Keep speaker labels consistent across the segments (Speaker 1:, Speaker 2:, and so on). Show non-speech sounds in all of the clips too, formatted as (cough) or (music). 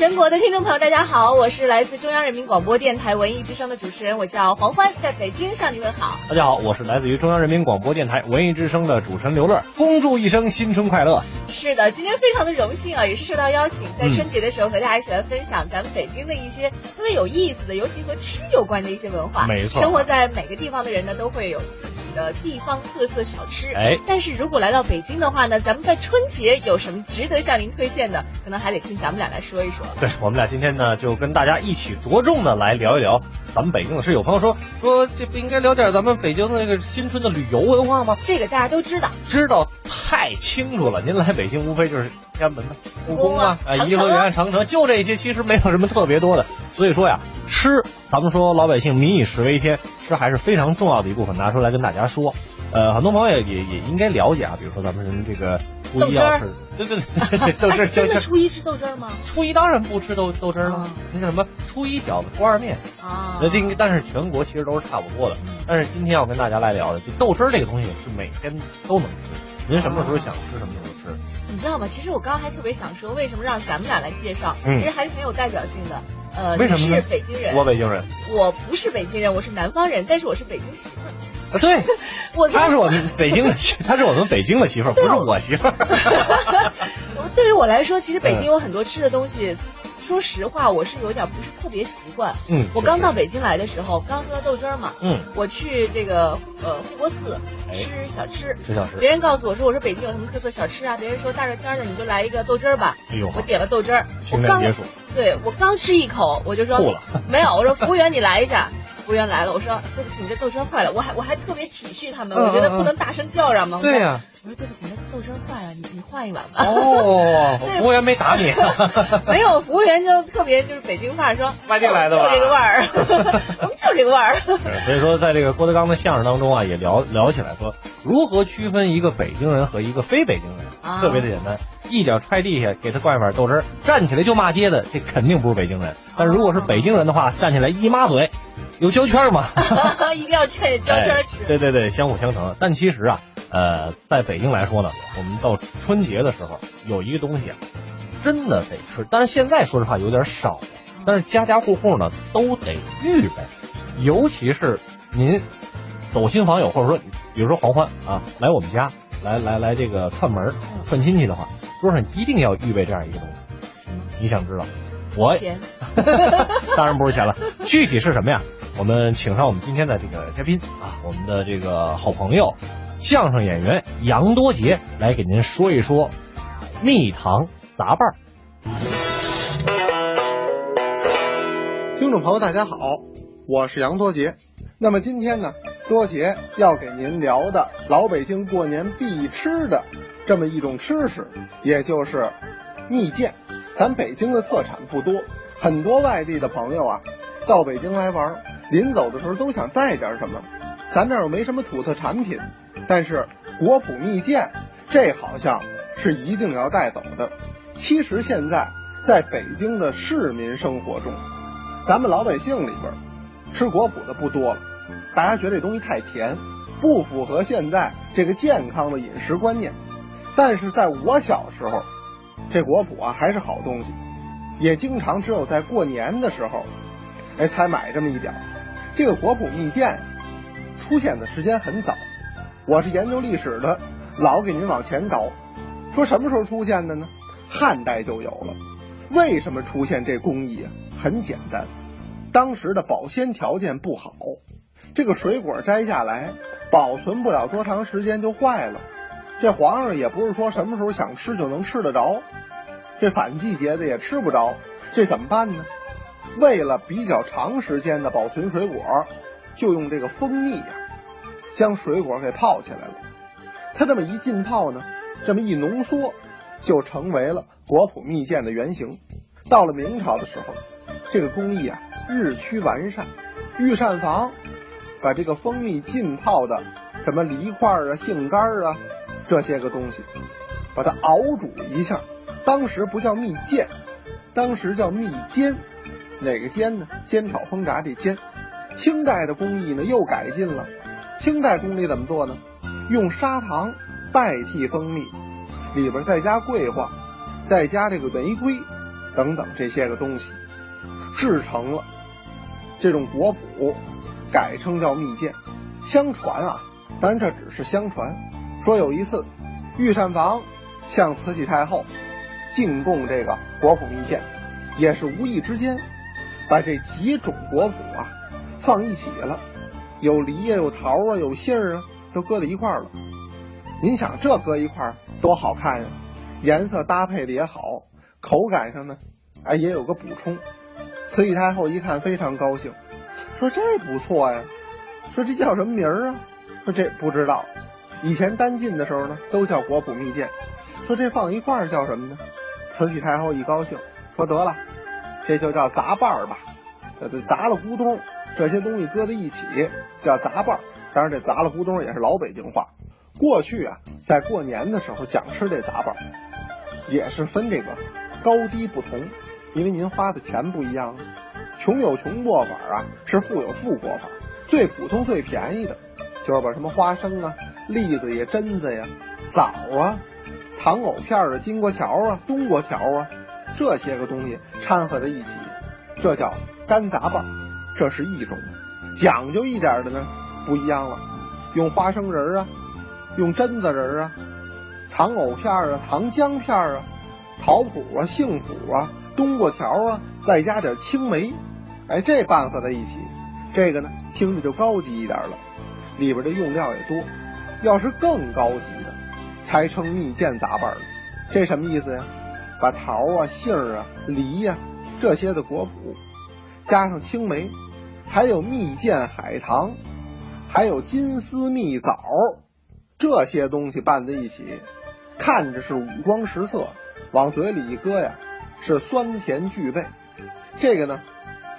Speaker 1: 全国的听众朋友，大家好，我是来自中央人民广播电台文艺之声的主持人，我叫黄欢，在北京向您问好。
Speaker 2: 大家好，我是来自于中央人民广播电台文艺之声的主持人刘乐，恭祝一生新春快乐。
Speaker 1: 是的，今天非常的荣幸啊，也是受到邀请，在春节的时候和大家一起来分享咱们北京的一些特别有意思的，尤其和吃有关的一些文化。
Speaker 2: 没错，
Speaker 1: 生活在每个地方的人呢，都会有自己的地方特色小吃。
Speaker 2: 哎，
Speaker 1: 但是如果来到北京的话呢，咱们在春节有什么值得向您推荐的，可能还得听咱们俩来说一说。
Speaker 2: 对我们俩今天呢，就跟大家一起着重的来聊一聊咱们北京的事。有朋友说说这不应该聊点咱们北京的那个新春的旅游文化吗？
Speaker 1: 这个大家都知道，
Speaker 2: 知道太清楚了。您来北京无非就是天安门呐、故宫
Speaker 1: 啊、
Speaker 2: 颐和园、长城，就这些，其实没有什么特别多的。所以说呀，吃，咱们说老百姓民以食为天，吃还是非常重要的一部分，拿出来跟大家说。呃，很多朋友也也应该了解啊，比如说咱们这个初一要吃，对对对，豆汁儿。
Speaker 1: 真的初一吃豆汁儿吗？
Speaker 2: 初一当然不吃豆豆汁儿了。那叫什么？初一饺子，初二面
Speaker 1: 啊。
Speaker 2: 那这但是全国其实都是差不多的。但是今天要跟大家来聊的，就豆汁儿这个东西是每天都能吃，您什么时候想吃什么时候吃。
Speaker 1: 你知道吗？其实我刚刚还特别想说，为什么让咱们俩来介绍？
Speaker 2: 嗯，
Speaker 1: 其实还是很有代表性的。呃，
Speaker 2: 为什么
Speaker 1: 是北京人，
Speaker 2: 我北京人，
Speaker 1: 我不是北京人，我是南方人，但是我是北京媳妇儿。
Speaker 2: 啊，对，(laughs)
Speaker 1: 我
Speaker 2: 他是我们北京的，(laughs) 他是我们北京的媳妇儿，不是我媳妇儿。(laughs)
Speaker 1: 对于我来说，其实北京有很多吃的东西，说实话，我是有点不是特别习惯。
Speaker 2: 嗯，
Speaker 1: 我刚到北京来的时候，刚喝豆汁儿嘛。
Speaker 2: 嗯，
Speaker 1: 我去这个呃护国寺吃小吃，
Speaker 2: 吃小吃。
Speaker 1: 别人告诉我说，我说北京有什么特色小吃啊？别人说大热天的你就来一个豆汁儿吧。
Speaker 2: 哎呦，
Speaker 1: 我点了豆汁儿，
Speaker 2: 清凉解暑。
Speaker 1: 对我刚吃一口，我就说
Speaker 2: 吐了。
Speaker 1: 没有，我说服务员你来一下。服务员来了，我说对不起，你这豆汁坏了。我还我还特别体恤他们，
Speaker 2: 嗯、
Speaker 1: 我觉得不能大声叫嚷嘛。
Speaker 2: 对呀、
Speaker 1: 啊。我说对不起，那豆汁坏了，你你换一碗吧。
Speaker 2: 哦，(laughs) 服务员没打你。(laughs)
Speaker 1: 没有，服务员就特别就是北京范儿，说
Speaker 2: 外地来的
Speaker 1: 吧，就这个味儿，(laughs) 我们就这个味儿。
Speaker 2: 所以说，在这个郭德纲的相声当中啊，也聊聊起来说，如何区分一个北京人和一个非北京人，
Speaker 1: 啊、
Speaker 2: 特别的简单，一脚踹地下，给他灌一碗豆汁儿，站起来就骂街的，这肯定不是北京人。但是如果是北京人的话，站起来一抹嘴。有胶圈吗？(laughs)
Speaker 1: 一定要趁着胶圈吃、
Speaker 2: 哎。对对对，相辅相成。但其实啊，呃，在北京来说呢，我们到春节的时候有一个东西啊，真的得吃。但是现在说实话有点少了，但是家家户户呢都得预备，尤其是您走亲访友，或者说比如说黄欢啊来我们家来来来这个串门串亲戚的话，桌上一定要预备这样一个东西。你想知道？我 (laughs) 当然不是钱了，具体是什么呀？我们请上我们今天的这个嘉宾啊，我们的这个好朋友，相声演员杨多杰来给您说一说蜜糖杂拌。
Speaker 3: 听众朋友，大家好，我是杨多杰。那么今天呢，多杰要给您聊的老北京过年必吃的这么一种吃食，也就是蜜饯。咱北京的特产不多，很多外地的朋友啊，到北京来玩，临走的时候都想带点什么。咱这儿又没什么土特产品，但是果脯蜜饯这好像是一定要带走的。其实现在在北京的市民生活中，咱们老百姓里边吃果脯的不多了，大家觉得这东西太甜，不符合现在这个健康的饮食观念。但是在我小时候，这果脯啊还是好东西，也经常只有在过年的时候，哎才买这么一点。这个果脯蜜饯出现的时间很早，我是研究历史的，老给您往前倒，说什么时候出现的呢？汉代就有了。为什么出现这工艺啊？很简单，当时的保鲜条件不好，这个水果摘下来保存不了多长时间就坏了。这皇上也不是说什么时候想吃就能吃得着，这反季节的也吃不着，这怎么办呢？为了比较长时间的保存水果，就用这个蜂蜜呀、将水果给泡起来了。它这么一浸泡呢，这么一浓缩，就成为了果脯蜜饯的原型。到了明朝的时候，这个工艺啊日趋完善，御膳房把这个蜂蜜浸泡的什么梨块啊、杏干啊。这些个东西，把它熬煮一下，当时不叫蜜饯，当时叫蜜煎。哪个煎呢？煎炒烹炸这煎。清代的工艺呢又改进了，清代工艺怎么做呢？用砂糖代替蜂蜜，里边再加桂花，再加这个玫瑰，等等这些个东西，制成了这种果脯，改称叫蜜饯。相传啊，但这只是相传，说有一次，御膳房向慈禧太后进贡这个果脯蜜饯，也是无意之间把这几种果脯啊放一起了，有梨呀，有桃啊，有杏啊，都搁在一块儿了。您想这搁一块儿多好看呀，颜色搭配的也好，口感上呢，哎也有个补充。慈禧太后一看非常高兴，说这不错呀。说这叫什么名儿啊？说这不知道。以前单进的时候呢，都叫果脯蜜饯。说这放一块儿叫什么呢？慈禧太后一高兴，说得了，这就叫杂瓣儿吧。这这杂了咕咚，这些东西搁在一起叫杂瓣儿。当然，这杂了咕咚也是老北京话。过去啊，在过年的时候讲吃这杂瓣儿，也是分这个高低不同，因为您花的钱不一样。穷有穷过法啊，是富有富过法。最普通、最便宜的，就是把什么花生啊、栗子呀、榛子呀、枣啊、糖藕片啊、金瓜条啊、冬瓜条啊这些个东西掺和在一起，这叫干杂拌，这是一种。讲究一点的呢，不一样了，用花生仁啊，用榛子仁啊，糖藕片啊、糖浆片啊、桃脯啊、杏脯啊、冬瓜条啊，再加点青梅，哎，这拌合在一起，这个呢。听着就高级一点了，里边的用料也多。要是更高级的，才称蜜饯杂拌儿。这什么意思呀？把桃啊、杏儿啊、梨呀这些的果脯，加上青梅，还有蜜饯海棠，还有金丝蜜枣，这些东西拌在一起，看着是五光十色，往嘴里一搁呀，是酸甜俱备。这个呢，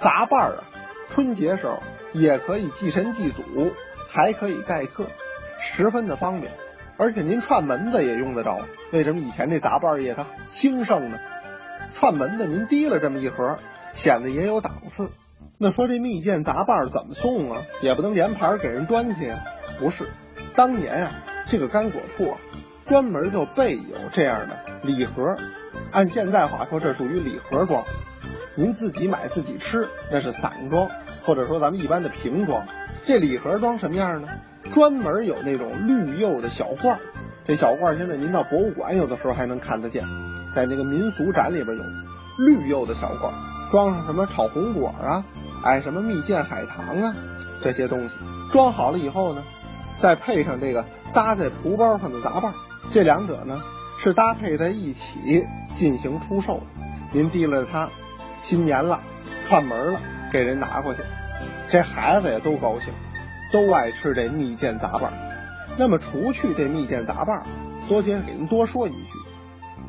Speaker 3: 杂拌儿啊，春节时候。也可以祭神祭祖，还可以待客，十分的方便。而且您串门子也用得着。为什么以前这杂拌业它兴盛呢？串门子您提了这么一盒，显得也有档次。那说这蜜饯杂拌怎么送啊？也不能连盘给人端去啊。不是，当年啊，这个干果铺专门就备有这样的礼盒。按现在话说，这属于礼盒装。您自己买自己吃，那是散装。或者说咱们一般的瓶装，这礼盒装什么样呢？专门有那种绿釉的小罐，这小罐现在您到博物馆有的时候还能看得见，在那个民俗展里边有绿釉的小罐，装上什么炒红果啊，哎什么蜜饯海棠啊这些东西，装好了以后呢，再配上这个扎在蒲包上的杂拌，这两者呢是搭配在一起进行出售的。您提了它，新年了，串门了。给人拿过去，这孩子也都高兴，都爱吃这蜜饯杂拌。那么除去这蜜饯杂拌，多天给您多说一句，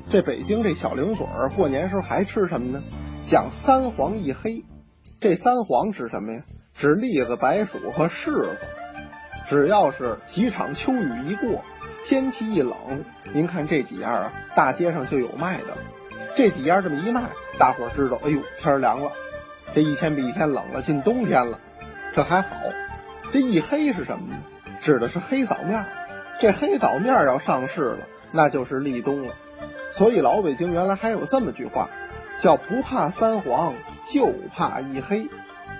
Speaker 3: 这北京这小零嘴儿过年时候还吃什么呢？讲三黄一黑。这三黄指什么呀？指栗子、白薯和柿子。只要是几场秋雨一过，天气一冷，您看这几样啊，大街上就有卖的。这几样这么一卖，大伙儿知道，哎呦，天凉了。这一天比一天冷了，进冬天了，这还好。这一黑是什么呢？指的是黑枣面。这黑枣面要上市了，那就是立冬了。所以老北京原来还有这么句话，叫不怕三黄，就怕一黑。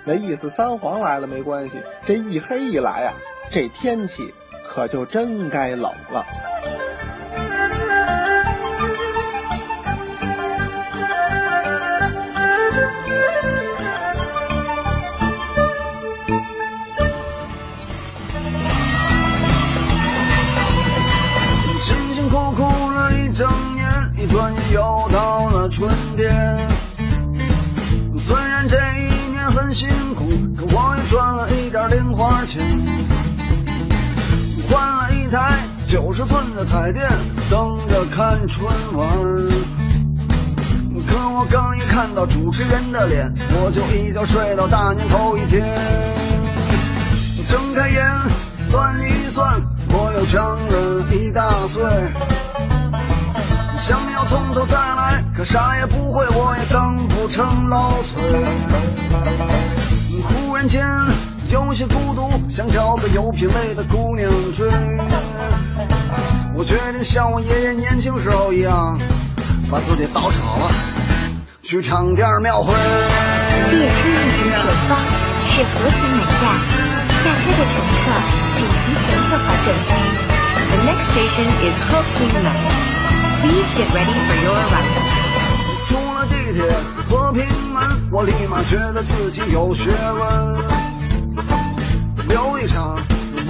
Speaker 3: 那意思三黄来了没关系，这一黑一来啊，这天气可就真该冷了。
Speaker 4: 彩电，等着看春晚。可我刚一看到主持人的脸，我就一觉睡到大年头一天。睁开眼算一算，我又长了一大岁。想要从头再来，可啥也不会，我也当不成老崔。忽然间有些孤独，想找个有品位的姑娘追。我决定像我爷爷年轻时候一样，把自己捯饬好了，去唱点庙会。
Speaker 5: 列车运行前方是和平门站，下车的乘客请提前做好准备。The next station is Hoping Line. Please get ready for your arrival.
Speaker 4: 出了地铁和平门，我立马觉得自己有学问。琉璃厂、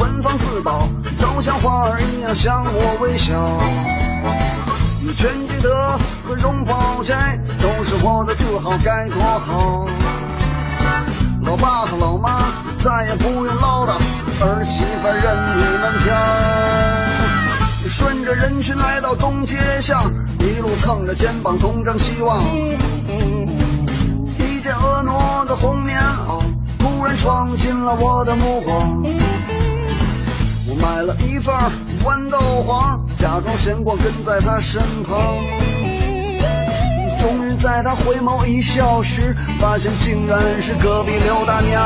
Speaker 4: 文房四宝都像花儿一样向我微笑。全聚德和荣宝斋都是我的自豪，该多好！老爸和老妈再也不用唠叨，儿媳妇任你们挑。顺着人群来到东街巷，一路蹭着肩膀东张西望。一件婀娜的红棉袄突然闯进了我的目光。买了一份豌豆黄，假装闲逛跟在他身旁。终于在他回眸一笑时，发现竟然是隔壁刘大娘。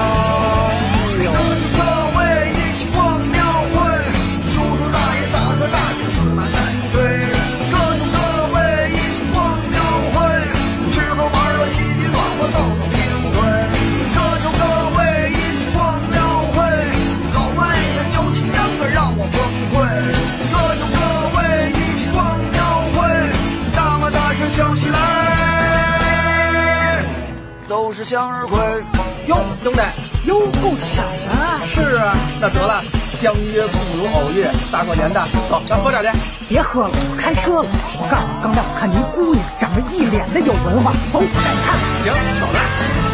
Speaker 6: 相约不如偶遇，大过年的，走，咱喝点去。
Speaker 7: 别喝了，我开车了。我告诉你，刚才我看您姑娘长得一脸的有文化，走，带你看。
Speaker 6: 行，走着。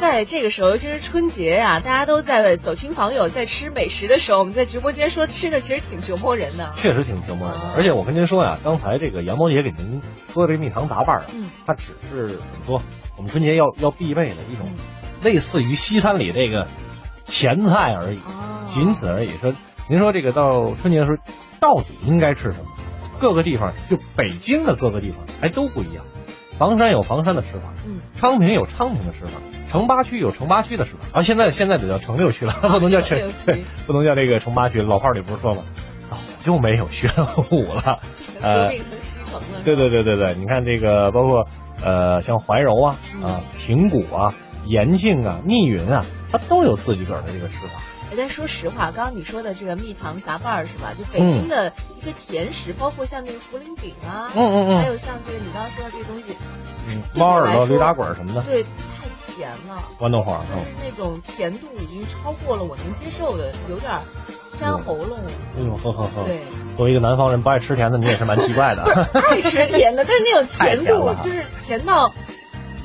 Speaker 1: 在这个时候，尤其是春节呀、大家都在走亲访友，在吃美食的时候，我们在直播间说吃的，其实挺折磨人的。
Speaker 2: 确实挺折磨人的
Speaker 1: 哦。
Speaker 2: 而且我跟您说呀，刚才这个杨毛姐给您说的这蜜糖杂拌儿啊，
Speaker 1: 嗯
Speaker 2: 它只是怎么说，我们春节要要必备的一种
Speaker 1: 嗯，
Speaker 2: 类似于西餐里这个前菜而已，
Speaker 1: 哦
Speaker 2: 仅此而已。说您说这个到春节的时候，到底应该吃什么？各个地方就北京的各个地方还都不一样。房山有房山的吃法，
Speaker 1: 嗯，
Speaker 2: 昌平有昌平的吃法，城八区有城八区的吃法。啊，现在现在得叫城六区了，(laughs) 不能叫
Speaker 1: 城
Speaker 2: 对，不能叫这个城八区。老话里不是说吗？早就没有玄 (laughs) 武了。
Speaker 1: 合并成西城了。
Speaker 2: 对对对对对，你看这个包括呃像怀柔啊啊平谷啊延庆啊密云啊，它都有自己个儿的这个吃法。
Speaker 1: 哎，但说实话，刚刚你说的这个蜜糖杂拌儿是吧？就北
Speaker 2: 嗯
Speaker 1: 京的一些甜食，包括像那个茯苓饼啊，
Speaker 2: 嗯嗯嗯
Speaker 1: 还有像这个你刚刚说的这个东西，
Speaker 2: 嗯，猫耳朵、驴打滚儿什么的，
Speaker 1: 对，太甜了。
Speaker 2: 豌豆黄，
Speaker 1: 就是
Speaker 2: 嗯，
Speaker 1: 那种甜度已经超过了我能接受的，有点儿粘喉咙。
Speaker 2: 哎呦呵呵呵。
Speaker 1: 对，
Speaker 2: 作为一个南方人，不爱吃甜的，你也是蛮奇怪的。
Speaker 1: 不是爱吃甜的，但是那种 (laughs) 甜度
Speaker 2: 甜
Speaker 1: 就是甜到，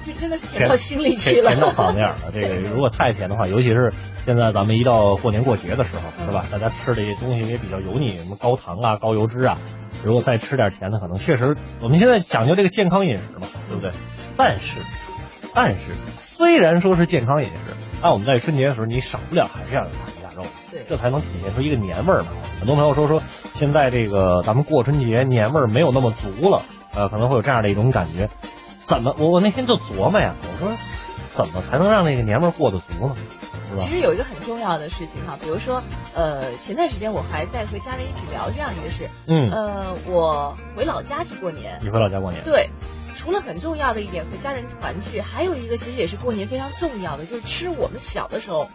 Speaker 1: 就真的是甜到心里去了。
Speaker 2: 甜甜到嗓子眼儿了。这个 (laughs) 如果太甜的话，尤其是现在咱们一到过年过节的时候，是吧？大家吃的一些东西也比较油腻，什么高糖啊、高油脂啊。如果再吃点甜的，可能确实我们现在讲究这个健康饮食嘛，对不对？但是，但是虽然说是健康饮食，那我们在春节的时候，你少不了还是要有大鱼大肉，
Speaker 1: 对
Speaker 2: 这才能体现出一个年味儿嘛。很多朋友说说现在这个咱们过春节年味儿没有那么足了，呃，可能会有这样的一种感觉。怎么？我我那天就琢磨呀，我说怎么才能让那个年味儿过得足呢？
Speaker 1: 其？实有一个很重要的事情哈，比如说，呃，前段时间我还在和家人一起聊这样一个事，
Speaker 2: 嗯，
Speaker 1: 呃，我回老家去过年，
Speaker 2: 你回老家过年？
Speaker 1: 对，除了很重要的一点和家人团聚，还有一个其实也是过年非常重要的，就是吃我们小的时候，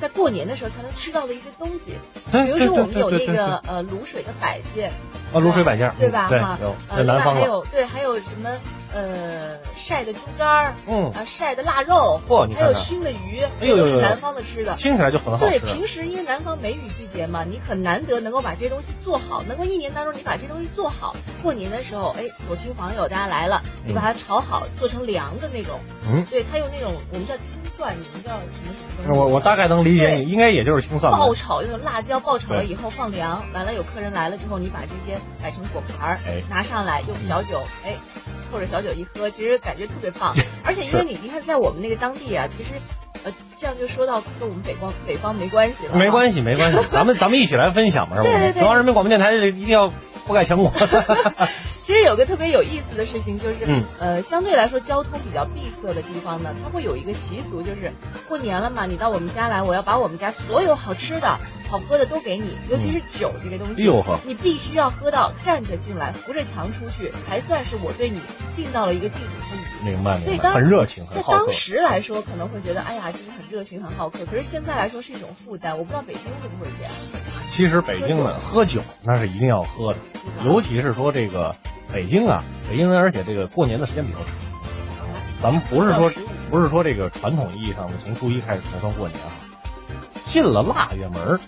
Speaker 1: 在过年的时候才能吃到的一些东西。比如说我们有那个呃卤水的摆件，
Speaker 2: 啊，卤水摆件，
Speaker 1: 对吧？
Speaker 2: 对，
Speaker 1: 哈
Speaker 2: 有，南方了。
Speaker 1: 有对，还有什么呃晒的猪肝儿，
Speaker 2: 嗯。
Speaker 1: 啊晒的腊肉，还有
Speaker 2: 嚯你看看。
Speaker 1: 熏的鱼，
Speaker 2: 哎呦
Speaker 1: 是南方的吃的。
Speaker 2: 听起来就很好
Speaker 1: 对，平时因为南方梅雨季节嘛，你很难得能够把这些东西做好，能够一年当中你把这东西做好，过年的时候，哎，走亲访友，大家来了，你把它炒好，做成凉的那种，
Speaker 2: 嗯，
Speaker 1: 对，它用那种我们叫青蒜，你们叫什么？什么？
Speaker 2: 我我大概能理解你，应该也就是青蒜吧。
Speaker 1: 爆炒用辣椒爆炒了以后放凉，完了有客人来了之后，你把这些摆成果盘儿
Speaker 2: 哎，
Speaker 1: 拿上来用小酒，哎，或者小酒一喝，其实感觉特别棒。(laughs) 而且因为你你看在我们那个当地啊，其实呃这样就说到跟我们北方北方没关系了，
Speaker 2: 没关系，没关系，咱们咱们一起来分享嘛，是吧？
Speaker 1: 对对对
Speaker 2: 中央人民广播电台一定要覆盖全国。(laughs) (laughs)
Speaker 1: 其实有个特别有意思的事情，就是、
Speaker 2: 嗯
Speaker 1: 呃，相对来说交通比较闭塞的地方呢，它会有一个习俗，就是过年了嘛，你到我们家来，我要把我们家所有好吃的好喝的都给你，尤其是酒这个东西，你必须要喝到站着进来，扶着墙出去，才算是我对你尽到了一个敬礼之礼。
Speaker 2: 明白明白，
Speaker 1: 所以当
Speaker 2: 很热情，很
Speaker 1: 在
Speaker 2: 好客
Speaker 1: 当。时来说，可能会觉得，哎呀，这个很热情，很好客。可是现在来说是一种负担，我不知道北京会不会这样。
Speaker 2: 其实北京呢，喝酒那是一定要喝的，尤其是说这个北京啊，北京人而且这个过年的时间比较长。咱们不是说不是说这个传统意义上的从初一开始才算过年啊，进了腊月门儿，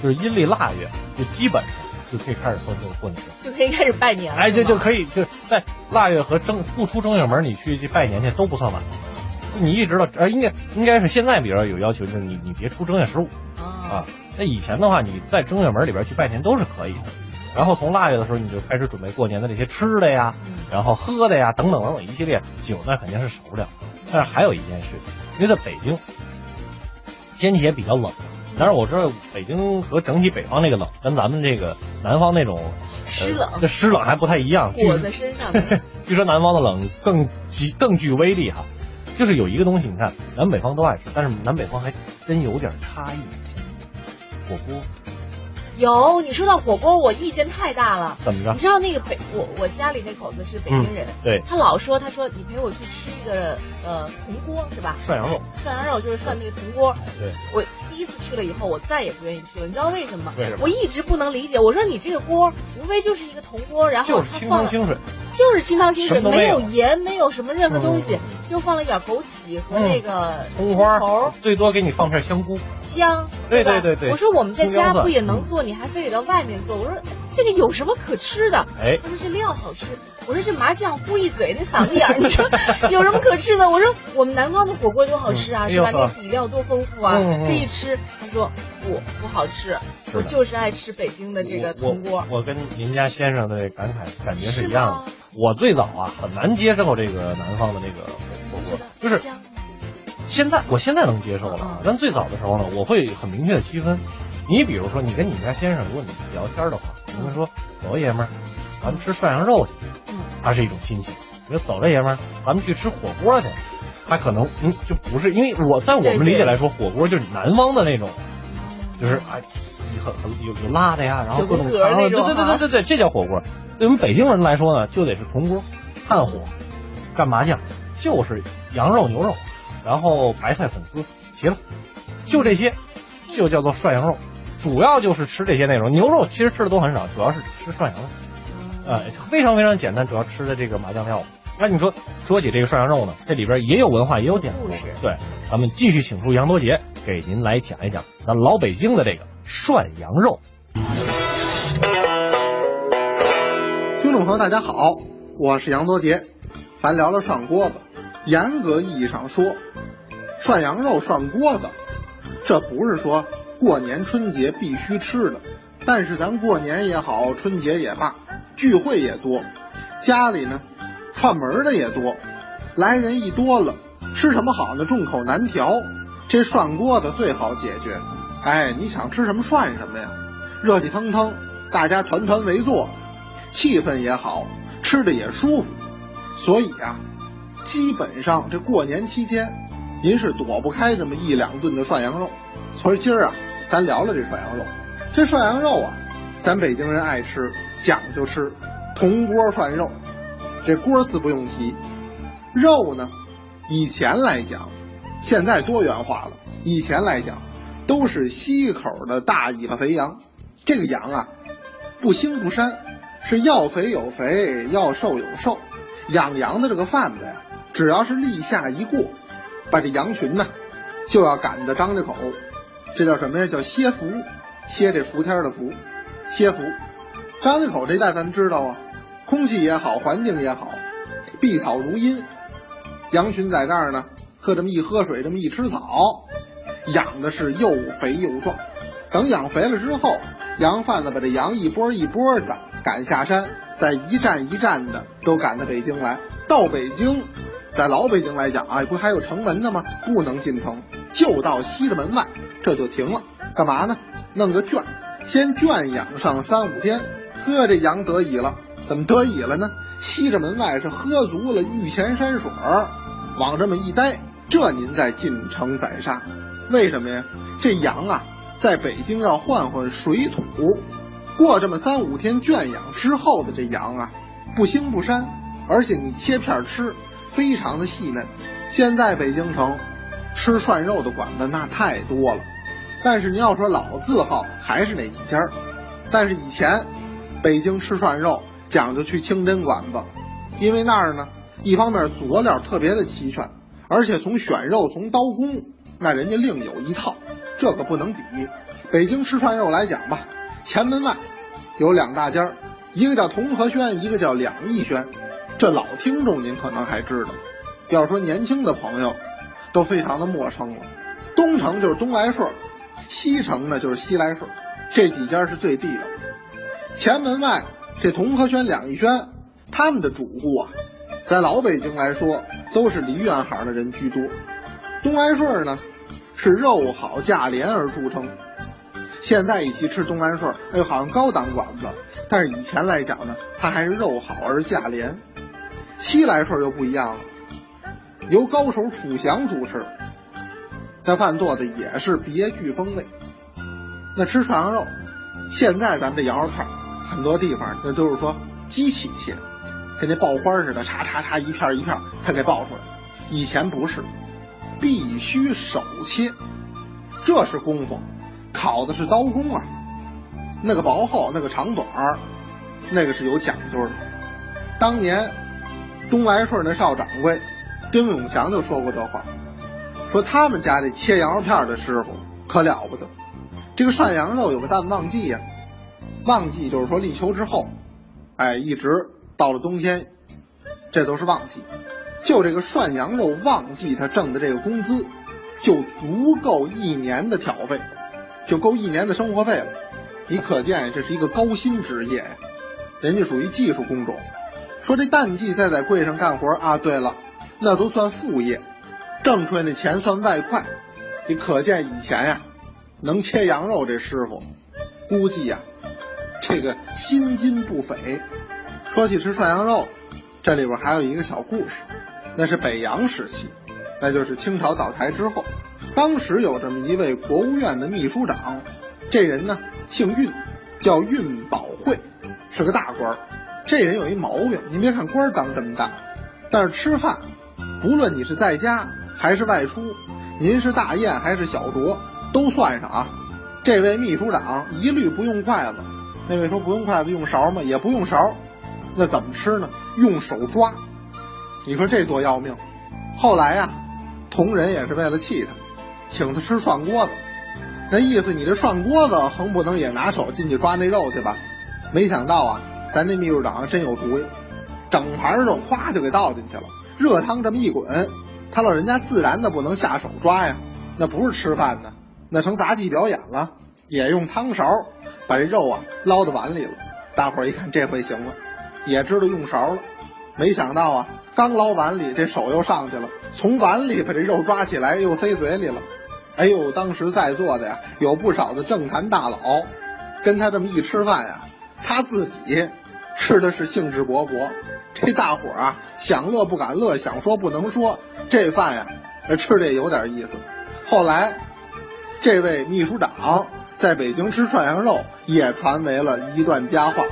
Speaker 2: 就是阴历腊月，就基本上就可以开始算这个过年了。
Speaker 1: 就可以开始拜年了。
Speaker 2: 哎，这就可
Speaker 1: 以。
Speaker 2: 以就在腊月和正不出正月门，你去去拜年去都不算晚。你一直到呃，应该应该是现在比较有要求，就是你你别出正月十五啊。那以前的话，你在正月门里边去拜年都是可以的。然后从腊月的时候，你就开始准备过年的这些吃的呀，然后喝的呀，等等等等一系列酒，那肯定是少不了。但是还有一件事情，因为在北京天气也比较冷，当然我知道北京和整体北方那个冷跟咱们这个南方那种
Speaker 1: 湿冷
Speaker 2: 呃这湿冷还不太一样。据
Speaker 1: 裹在身上的。(laughs)
Speaker 2: 据说南方的冷更极更具威力哈，就是有一个东西，你看南北方都爱吃，但是南北方还真有点差异。火锅
Speaker 1: 有，你说到火锅，我意见太大了。
Speaker 2: 怎么着
Speaker 1: 你？知道那个北，我我家里那口子是北京人，
Speaker 2: 嗯对
Speaker 1: 他老说，他说你陪我去吃一个呃铜锅是吧？
Speaker 2: 涮羊肉，
Speaker 1: 涮羊肉就是涮那个铜锅。
Speaker 2: 对，
Speaker 1: 我第一次去了以后，我再也不愿意去了。你知道为什么吗？
Speaker 2: 为什么
Speaker 1: 我一直不能理解。我说你这个锅无非就是一个铜锅，然后
Speaker 2: 就是清
Speaker 1: 它放了
Speaker 2: 汤清水。
Speaker 1: 就是清汤清水，没
Speaker 2: 有
Speaker 1: 有盐，没有什么任何东西，就放了一点枸杞和
Speaker 2: 嗯
Speaker 1: 那个
Speaker 2: 葱花
Speaker 1: 头
Speaker 2: 最多给你放片香菇。
Speaker 1: 姜，
Speaker 2: 对
Speaker 1: 吧
Speaker 2: 对对对
Speaker 1: 我说我们在家不也能做，你还非得到外面做？我说这个有什么可吃的？
Speaker 2: 哎
Speaker 1: 他说这料好吃。我说这麻酱糊一嘴，那嗓子眼儿，你说 (laughs) 有什么可吃的？我说我们南方的火锅多好吃啊，是吧？那底料多丰富啊！这一吃，他说不不好吃，我就是爱吃北京的这个
Speaker 2: 我
Speaker 1: 铜锅。
Speaker 2: 我我跟您家先生的感慨感觉是一样的。我最早啊很难接受这个南方的那个火锅，就是
Speaker 1: 香
Speaker 2: 现在我现在能接受了
Speaker 1: 嗯，
Speaker 2: 但最早的时候呢，我会很明确的区分。你比如说，你跟你们家先生，如果你聊天的话，你会说走啊爷们儿，咱们吃涮羊肉去，
Speaker 1: 嗯，
Speaker 2: 它是一种心情。你说走了爷们儿，咱们去吃火锅去，他可能嗯就不是，因为我在我们理解来说，火锅就是南方的那种，就是哎，很很有有辣的呀，然后各种
Speaker 1: 九宫格那
Speaker 2: 对对对对对对，这叫火锅。对我们北京人来说呢，就得是铜锅，炭火，干麻酱，就是羊肉牛肉，然后白菜粉丝，齐了，就这些，就叫做涮羊肉。主要就是吃这些内容，牛肉其实吃的都很少，主要是吃涮羊肉。呃，非常非常简单，主要吃的这个麻酱料。那你说说起这个涮羊肉呢，这里边也有文化，也有典故。对，咱们继续请出杨多杰给您来讲一讲咱老北京的这个涮羊肉。
Speaker 3: 听众朋友，大家好，我是杨多杰，咱聊聊涮锅子。严格意义上说，涮羊肉、涮锅子，这不是说过年春节必须吃的。但是咱过年也好，春节也罢，聚会也多，家里呢串门的也多，来人一多了，吃什么好呢？众口难调。这涮锅子最好解决，哎，你想吃什么涮什么呀，热气腾腾，大家团团围坐，气氛也好，吃的也舒服。所以啊，基本上这过年期间，您是躲不开这么一两顿的涮羊肉。所以今儿啊，咱聊聊这涮羊肉。这涮羊肉啊，咱北京人爱吃，讲究吃，铜锅涮肉。这锅字不用提，肉呢，以前来讲，现在多元化了。以前来讲，都是西口的大尾巴肥羊。这个羊啊，不腥不膻，是要肥有肥，要瘦有瘦。养羊的这个贩子呀，只要是立夏一过，把这羊群呢，就要赶到张家口，这叫什么呀？叫歇伏，歇这伏天的伏，歇伏。张家口这一带咱知道啊，空气也好，环境也好，碧草如茵，羊群在这儿呢，喝这么一喝水，这么一吃草，养的是又肥又壮。等养肥了之后，羊贩子把这羊一波一波的赶下山，再一站一站的都赶到北京来。到北京，在老北京来讲啊，不还有城门的吗？不能进城，就到西直门外，这就停了。干嘛呢？弄个圈，先圈养上三五天，呵，这羊得意了，怎么得意了呢？西直门外是喝足了御前山水儿，往这么一待，这您再进城宰杀，为什么呀？这羊啊，在北京要换换水土，过这么三五天圈养之后的这羊啊，不腥不膻，而且你切片吃，非常的细嫩。现在北京城吃涮肉的馆子那太多了，但是您要说老字号还是那几家儿。但是以前北京吃涮肉讲究去清真馆子，因为那儿呢，一方面佐料特别的齐全，而且从选肉从刀工那人家另有一套，这可不能比。北京吃涮肉来讲吧，前门外有两大家儿，一个叫同和轩，一个叫两义轩。这老听众您可能还知道，要说年轻的朋友都非常的陌生了。东城就是东来顺，西城呢就是西来顺，这几家是最地道。前门外这同和轩、两义轩，他们的主顾啊，在老北京来说都是梨园行的人居多。东来顺呢是肉好价廉而著称。现在一提吃东来顺，哎呦，好像高档馆子，但是以前来讲呢，它还是肉好而价廉。西来顺就不一样了，由高手楚祥主持，那饭做的也是别具风味。那吃涮羊肉，现在咱们这羊肉片儿，很多地方那都是说机器切，跟那爆花似的，叉叉叉一片一片，它给爆出来。以前不是，必须手切，这是功夫，烤的是刀工啊，那个薄厚，那个长短儿，那个是有讲究的。当年东来顺那少掌柜丁永强就说过这话，说他们家这切羊肉片的师傅可了不得。这个涮羊肉有个淡旺季呀、旺季就是说立秋之后，哎，一直到了冬天，这都是旺季。就这个涮羊肉旺季，他挣的这个工资，就足够一年的挑费，就够一年的生活费了。你可见这是一个高薪职业呀，人家属于技术工种。说这淡季再在柜上干活啊，对了，那都算副业，挣出来那钱算外快。你可见以前呀、能切羊肉这师傅，估计呀、这个薪金不菲。说起吃涮羊肉，这里边还有一个小故事，那是北洋时期，那就是清朝倒台之后，当时有这么一位国务院的秘书长，这人呢姓运，叫运宝会，是个大官儿。这人有一毛病，您别看官儿当这么大，但是吃饭，不论你是在家还是外出，您是大宴还是小酌，都算上啊。这位秘书长一律不用筷子，那位说不用筷子用勺吗？也不用勺，那怎么吃呢？用手抓。你说这多要命！后来呀、同仁也是为了气他，请他吃涮锅子。那意思你这涮锅子横不能也拿手进去抓那肉去吧？没想到啊，咱这秘书长真有主意，整盘肉咵就给倒进去了，热汤这么一滚，他老人家自然的不能下手抓呀，那不是吃饭呢，那成杂技表演了，也用汤勺把这肉啊捞到碗里了。大伙儿一看这回行了，也知道用勺了。没想到啊，刚捞碗里，这手又上去了，从碗里把这肉抓起来，又塞嘴里了。哎呦，当时在座的呀，有不少的政坛大佬，跟他这么一吃饭呀，他自己吃的是兴致勃勃。这大伙儿啊，想乐不敢乐，想说不能说。这饭呀，吃的有点意思。后来，这位秘书长在北京吃涮羊肉，也传为了一段佳话。